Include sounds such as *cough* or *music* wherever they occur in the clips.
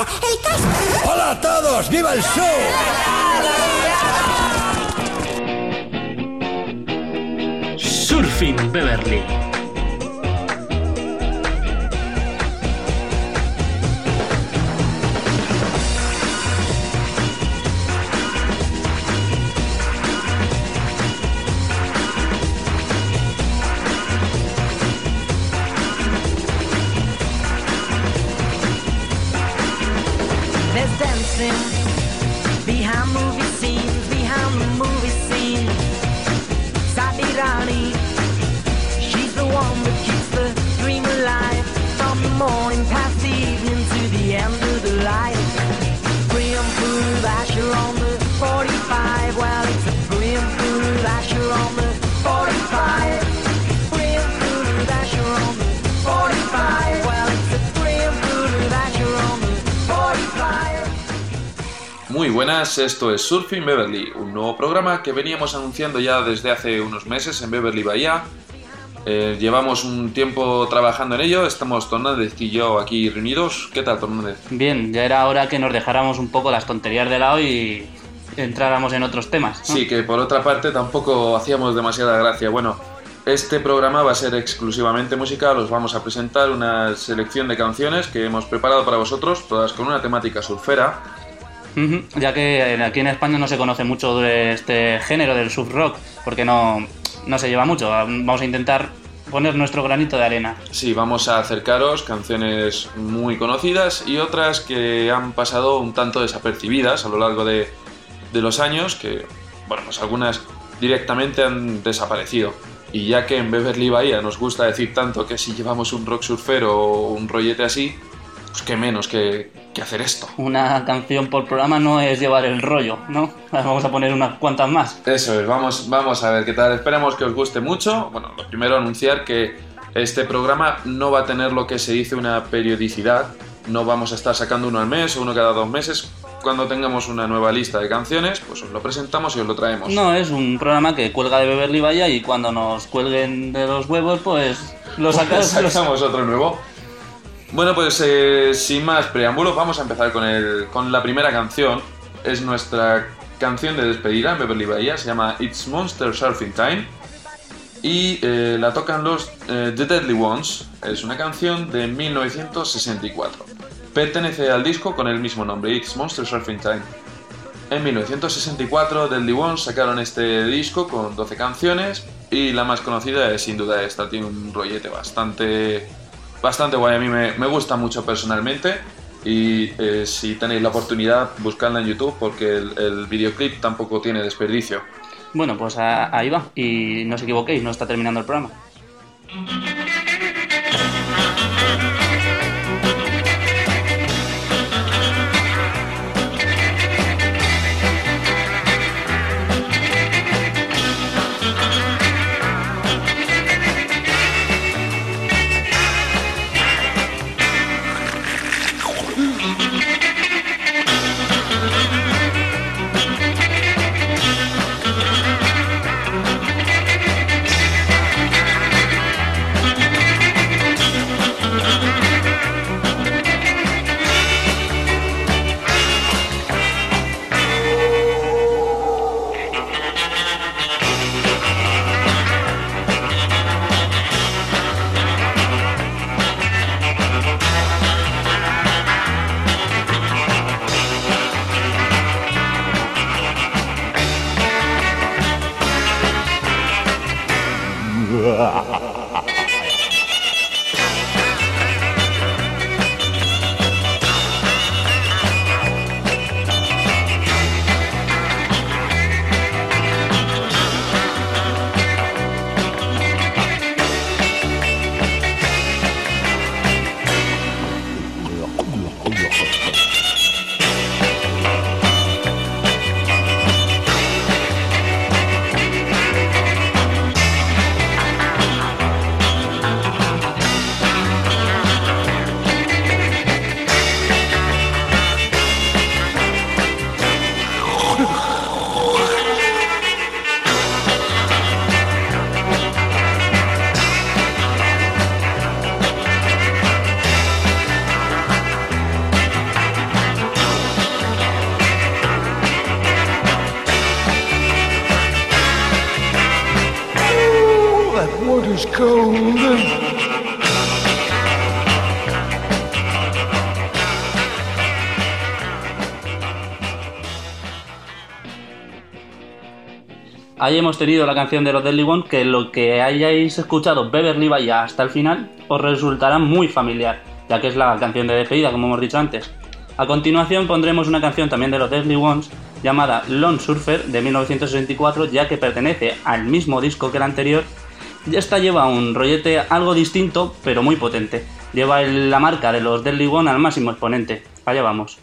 ¡Hola a todos! ¡Viva el show! Surfing Beverly. Dancing behind movie buenas, esto es Surfing Beverly, un nuevo programa que veníamos anunciando ya desde hace unos meses en Beverly Bahía. Eh, llevamos un tiempo trabajando en ello, estamos Tornández y yo aquí reunidos. ¿Qué tal, Tornández? Bien, ya era hora que nos dejáramos un poco las tonterías de lado y entráramos en otros temas. ¿no? Sí, que por otra parte tampoco hacíamos demasiada gracia. Bueno, este programa va a ser exclusivamente musical, os vamos a presentar una selección de canciones que hemos preparado para vosotros, todas con una temática surfera. Ya que aquí en España no se conoce mucho de este género del surf rock, porque no, no se lleva mucho. Vamos a intentar poner nuestro granito de arena. Sí, vamos a acercaros canciones muy conocidas y otras que han pasado un tanto desapercibidas a lo largo de, de los años, que, bueno, pues algunas directamente han desaparecido. Y ya que en Beverly Bahía nos gusta decir tanto que si llevamos un rock surfero o un rollete así, pues qué menos que, que hacer esto. Una canción por programa no es llevar el rollo, ¿no? Vamos a poner unas cuantas más. Eso es, vamos, vamos a ver qué tal. Esperemos que os guste mucho. Bueno, lo primero anunciar que este programa no va a tener lo que se dice una periodicidad. No vamos a estar sacando uno al mes o uno cada dos meses. Cuando tengamos una nueva lista de canciones, pues os lo presentamos y os lo traemos. No, es un programa que cuelga de Beverly Vaya y cuando nos cuelguen de los huevos, pues lo *laughs* sacamos. *laughs* lo sacamos otro nuevo. Bueno, pues eh, sin más preámbulos, vamos a empezar con, el, con la primera canción. Es nuestra canción de despedida en Beverly Bahía, se llama It's Monster Surfing Time. Y eh, la tocan los eh, The Deadly Ones. Es una canción de 1964. Pertenece al disco con el mismo nombre, It's Monster Surfing Time. En 1964, Deadly Ones sacaron este disco con 12 canciones y la más conocida es sin duda esta. Tiene un rollete bastante, bastante guay. A mí me, gusta mucho personalmente y eh, si tenéis la oportunidad, buscadla en YouTube porque el, videoclip tampoco tiene desperdicio. Bueno, pues ahí va. Y no os equivoquéis, no está terminando el programa. Ahí hemos tenido la canción de los Deadly One, que lo que hayáis escuchado Beverly Vaya hasta el final os resultará muy familiar, ya que es la canción de despedida, como hemos dicho antes. A continuación pondremos una canción también de los Deadly Ones llamada Lone Surfer de 1964, ya que pertenece al mismo disco que el anterior. Esta lleva un rollete algo distinto, pero muy potente. Lleva la marca de los Deadly One al máximo exponente. Allá vamos.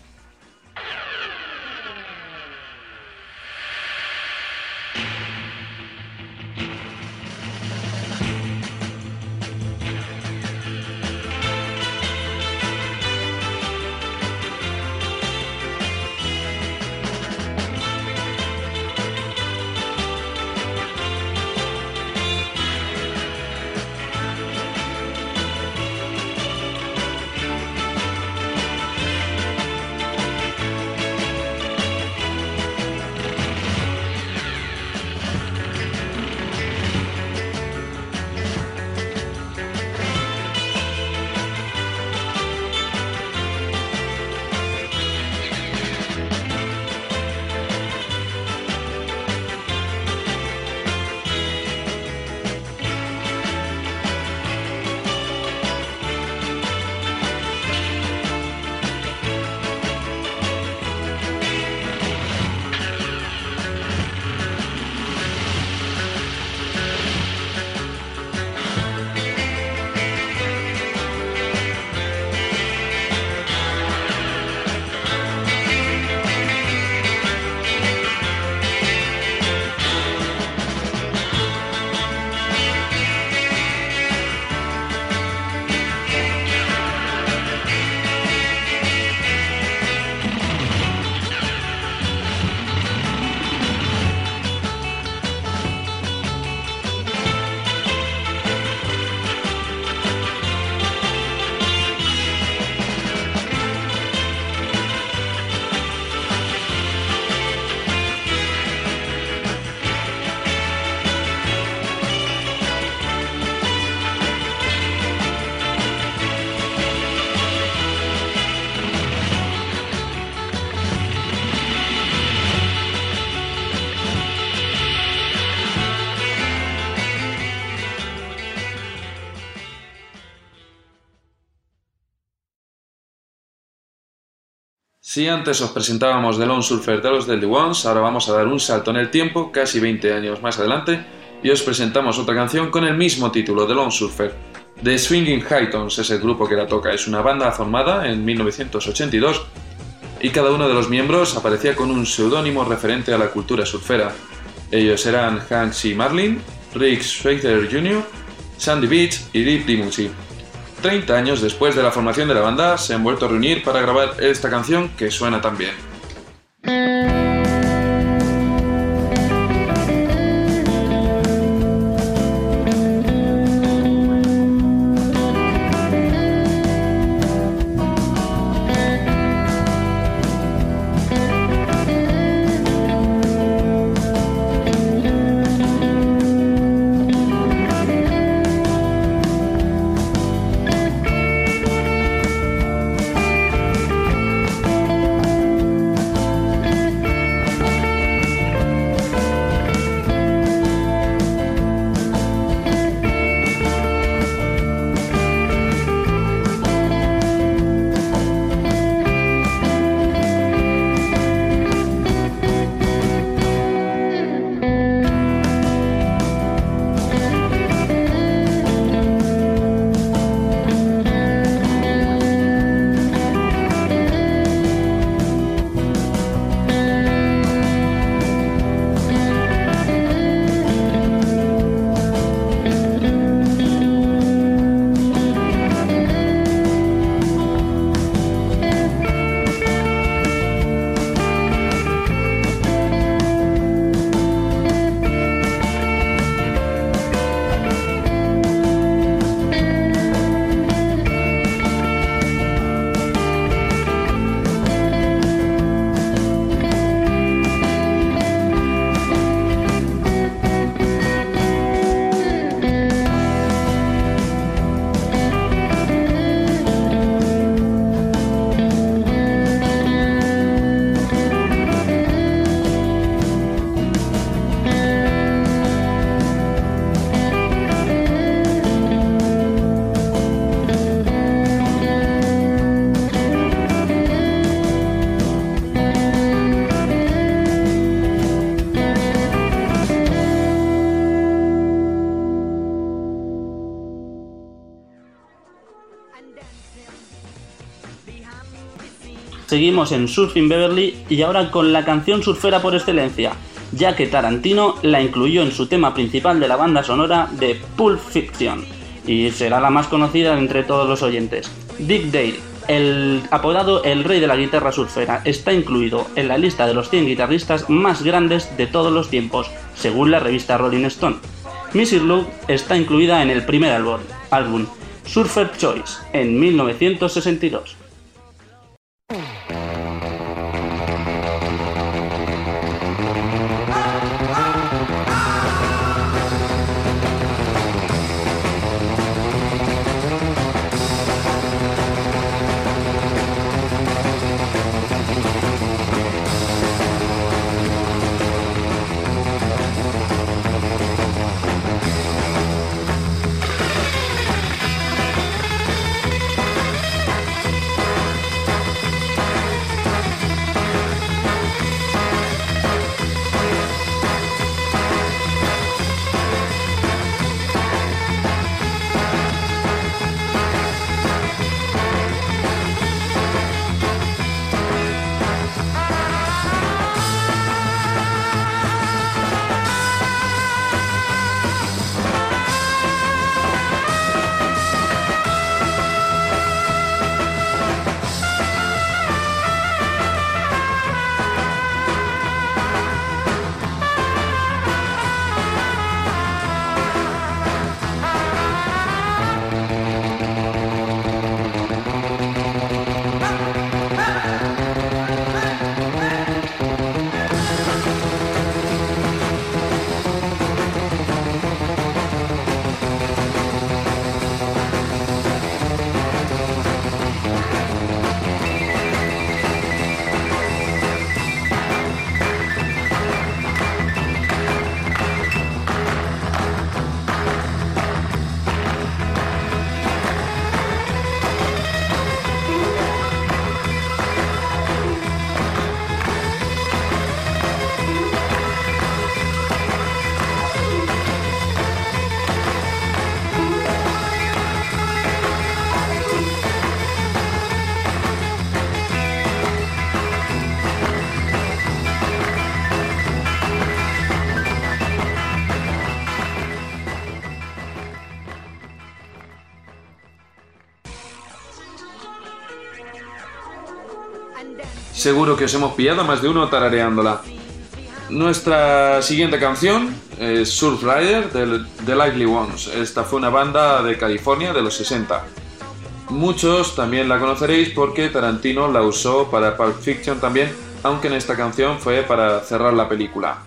Si antes os presentábamos The Lone Surfer de los Deadly Ones, ahora vamos a dar un salto en el tiempo, casi 20 años más adelante, y os presentamos otra canción con el mismo título, The Lone Surfer. The Swinging High Tones es el grupo que la toca, es una banda formada en 1982 y cada uno de los miembros aparecía con un seudónimo referente a la cultura surfera. Ellos eran Hank C. Marlin, Rick Schweitzer Jr., Sandy Beach y Deep Dimucci. 30 años después de la formación de la banda, se han vuelto a reunir para grabar esta canción que suena tan bien. Seguimos en Surfing Beverly y ahora con la canción surfera por excelencia, ya que Tarantino la incluyó en su tema principal de la banda sonora de Pulp Fiction y será la más conocida entre todos los oyentes. Dick Dale, el apodado El Rey de la Guitarra Surfera, está incluido en la lista de los 100 guitarristas más grandes de todos los tiempos, según la revista Rolling Stone. Missy Luke está incluida en el primer álbum, álbum Surfer Choice, en 1962. Seguro que os hemos pillado más de uno tarareándola. Nuestra siguiente canción es Surf Rider de The Likely Ones. Esta fue una banda de California de los 60. Muchos también la conoceréis porque Tarantino la usó para Pulp Fiction también, aunque en esta canción fue para cerrar la película.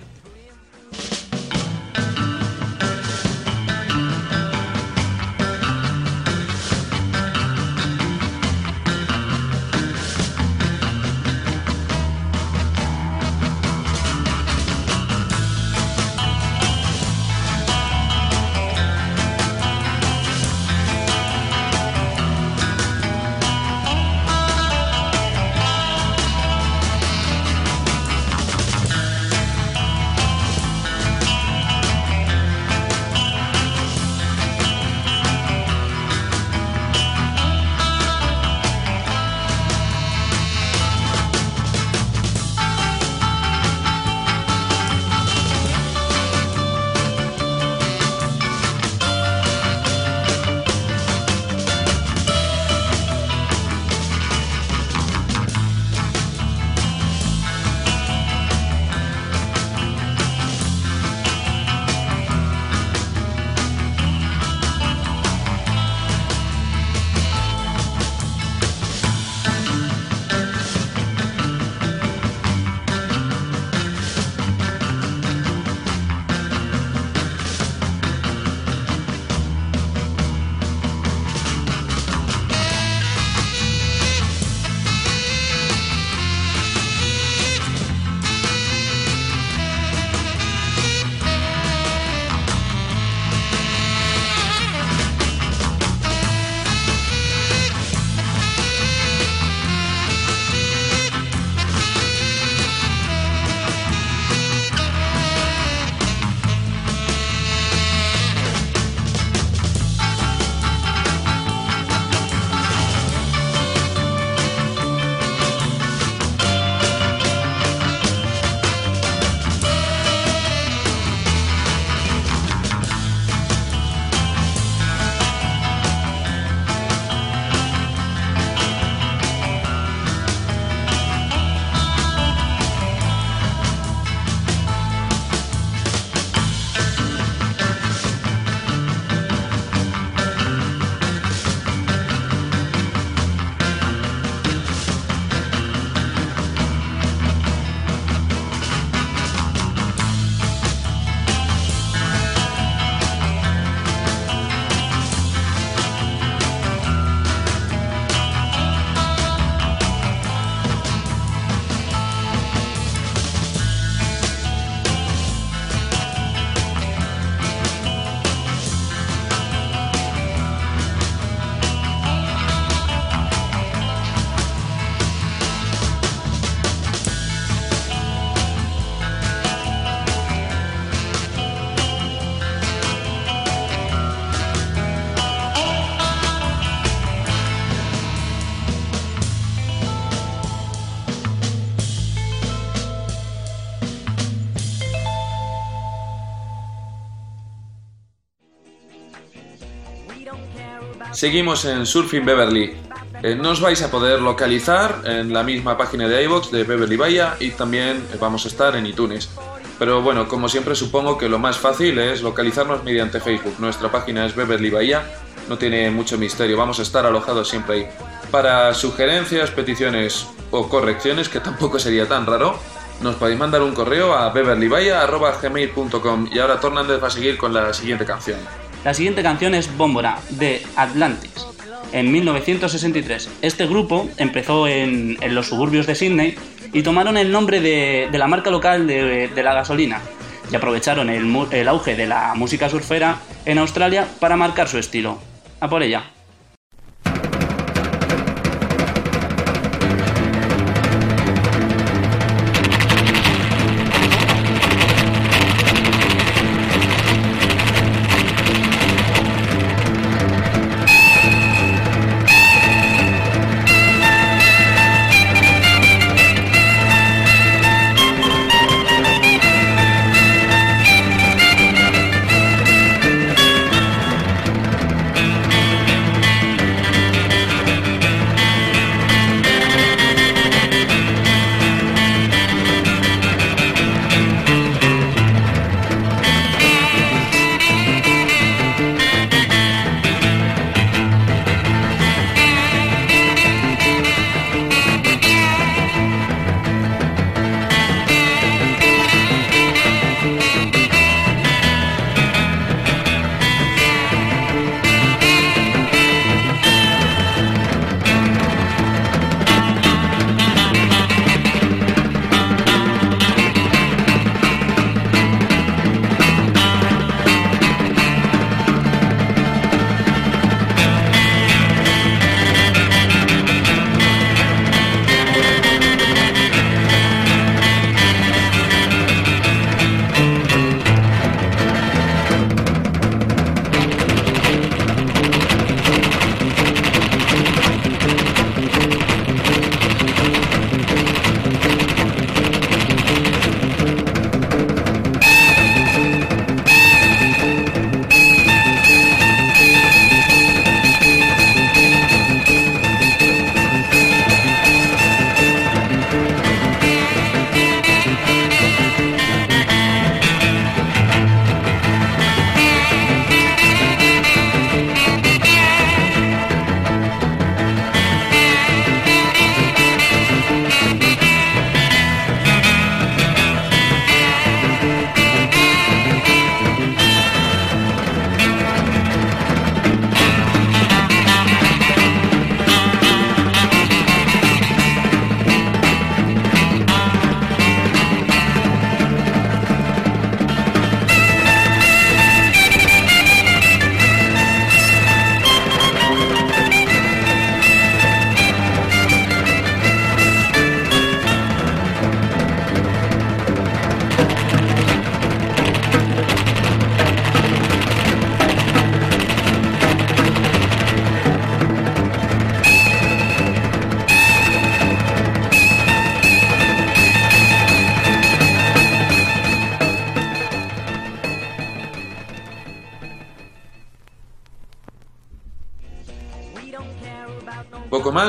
Seguimos en Surfing Beverly. Eh, nos vais a poder localizar en la misma página de iVoox de Beverly Bahía y también vamos a estar en iTunes. Pero bueno, como siempre supongo que lo más fácil es localizarnos mediante Facebook. Nuestra página es Beverly Bahía, no tiene mucho misterio, vamos a estar alojados siempre ahí. Para sugerencias, peticiones o correcciones, que tampoco sería tan raro, nos podéis mandar un correo a beverlyvaya.gmail.com y ahora Tornández va a seguir con la siguiente canción. La siguiente canción es Bómbora, de Atlantis, en 1963. Este grupo empezó en, los suburbios de Sydney y tomaron el nombre de, la marca local de, la gasolina y aprovecharon el, el auge de la música surfera en Australia para marcar su estilo. A por ella.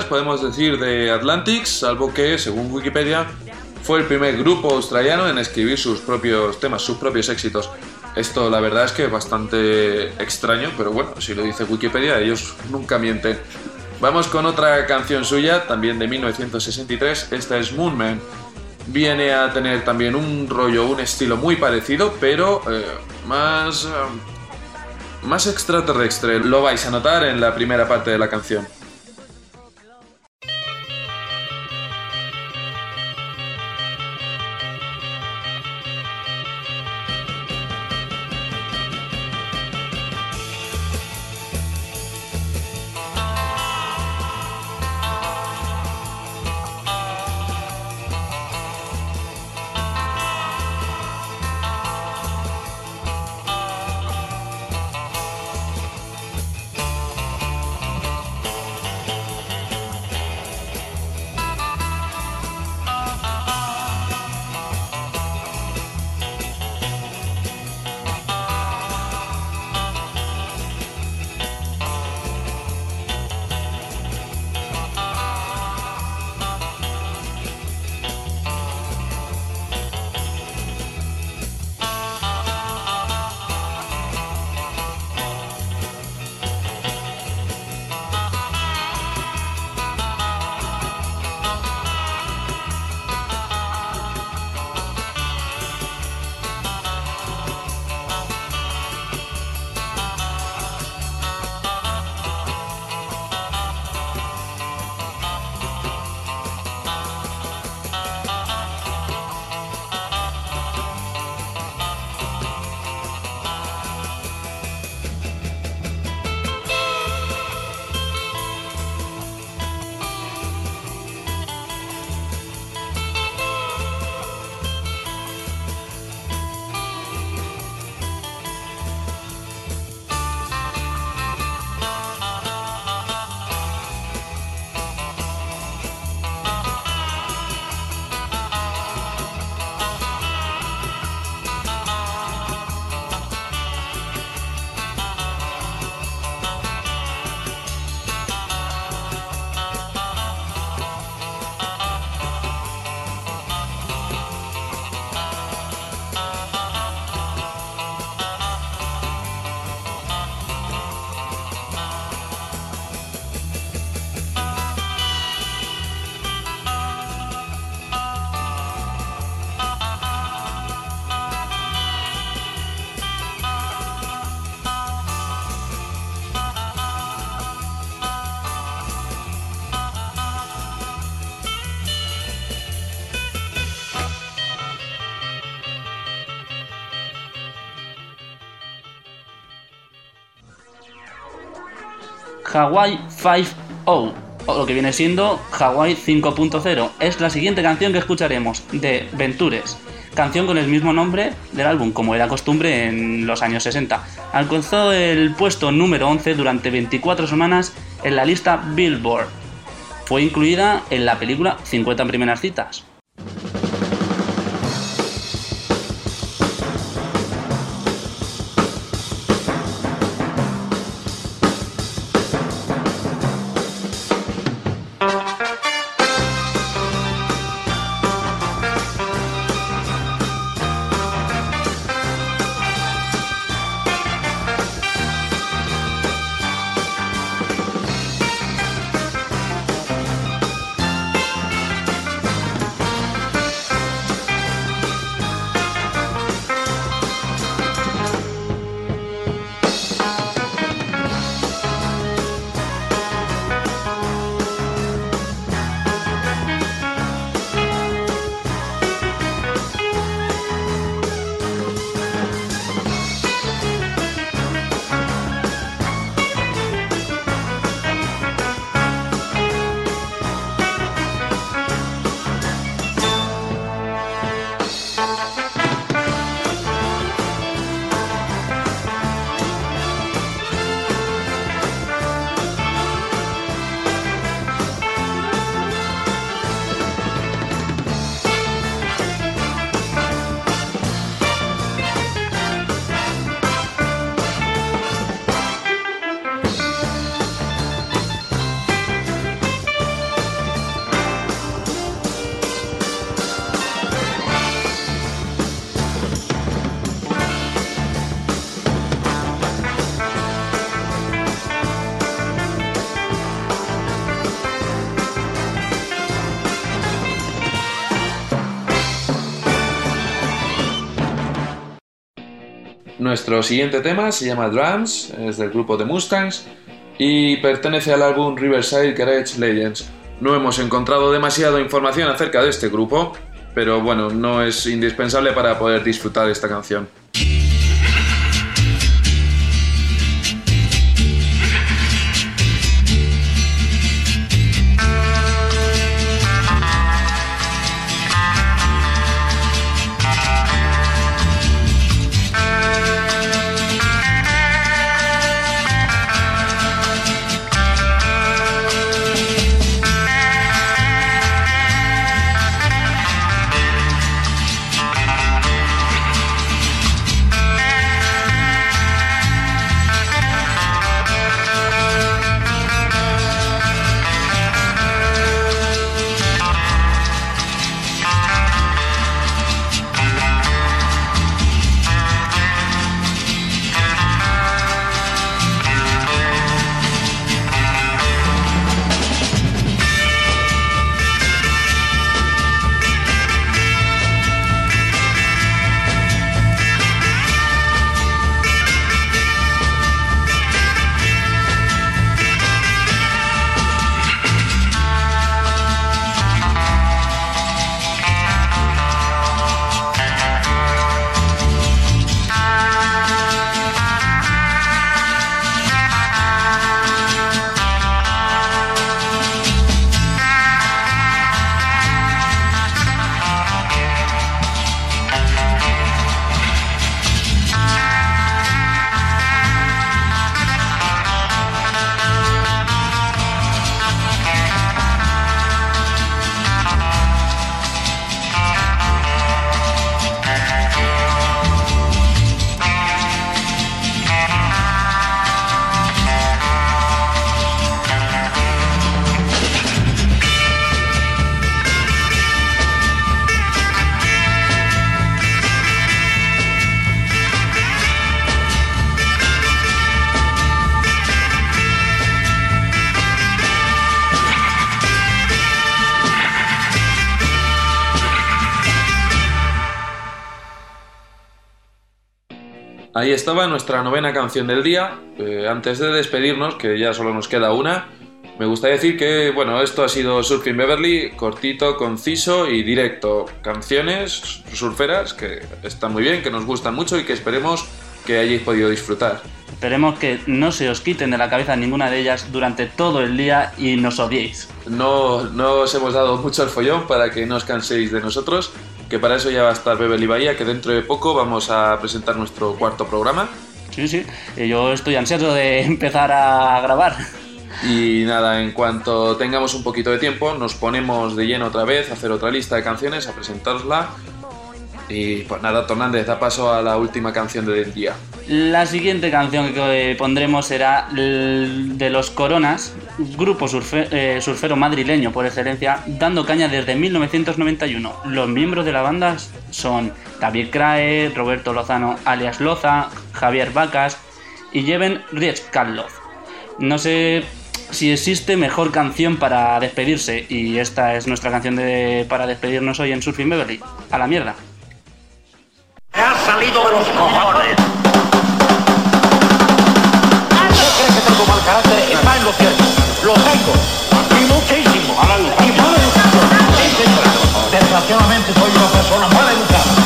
Podemos decir de Atlantics, salvo que, según Wikipedia, fue el primer grupo australiano en escribir sus propios temas, sus propios éxitos. Esto la verdad es que es bastante extraño, pero bueno, si lo dice Wikipedia, ellos nunca mienten. Vamos con otra canción suya, también de 1963, esta es Moonman. Viene a tener también un rollo, un estilo muy parecido, pero eh, más... eh, más extraterrestre. Lo vais a notar en la primera parte de la canción. Hawaii 5.0, o lo que viene siendo Hawaii 5.0. Es la siguiente canción que escucharemos, de Ventures, canción con el mismo nombre del álbum, como era costumbre en los años 60. Alcanzó el puesto número 11 durante 24 semanas en la lista Billboard. Fue incluida en la película 50 primeras citas. Nuestro siguiente tema se llama Drums, es del grupo de Mustangs y pertenece al álbum Riverside Garage Legends. No hemos encontrado demasiada información acerca de este grupo, pero bueno, no es indispensable para poder disfrutar esta canción. Ahí estaba nuestra novena canción del día. Eh, antes de despedirnos, que ya solo nos queda una, me gustaría decir que, bueno, esto ha sido Surfing Beverly, cortito, conciso y directo. Canciones surferas que están muy bien, que nos gustan mucho y que esperemos que hayáis podido disfrutar. Esperemos que no se os quiten de la cabeza ninguna de ellas durante todo el día y nos odiéis. No, no os hemos dado mucho el follón para que no os canséis de nosotros, que para eso ya va a estar Beverly Bahía, que dentro de poco vamos a presentar nuestro cuarto programa. Sí, sí, y yo estoy ansioso de *laughs* empezar a grabar. Y nada, en cuanto tengamos un poquito de tiempo, nos ponemos de lleno otra vez a hacer otra lista de canciones, a presentarosla. Y pues nada, Tornández, da paso a la última canción del día. La siguiente canción que pondremos será de los Coronas, grupo eh, surfero madrileño por excelencia, dando caña desde 1991. Los miembros de la banda son David Crae, Roberto Lozano alias Loza, Javier Vacas y Jeven Riezkalov. No sé si existe mejor canción para despedirse y esta es nuestra canción de, para despedirnos hoy en Surfing Beverly. A la mierda. ¡Me ha salido de los cojones! ¿Usted cree que tengo mal carácter? Está en lo cierto. Lo tengo. Y muchísimo. Y mal educado. Desgraciadamente soy una persona mal educada.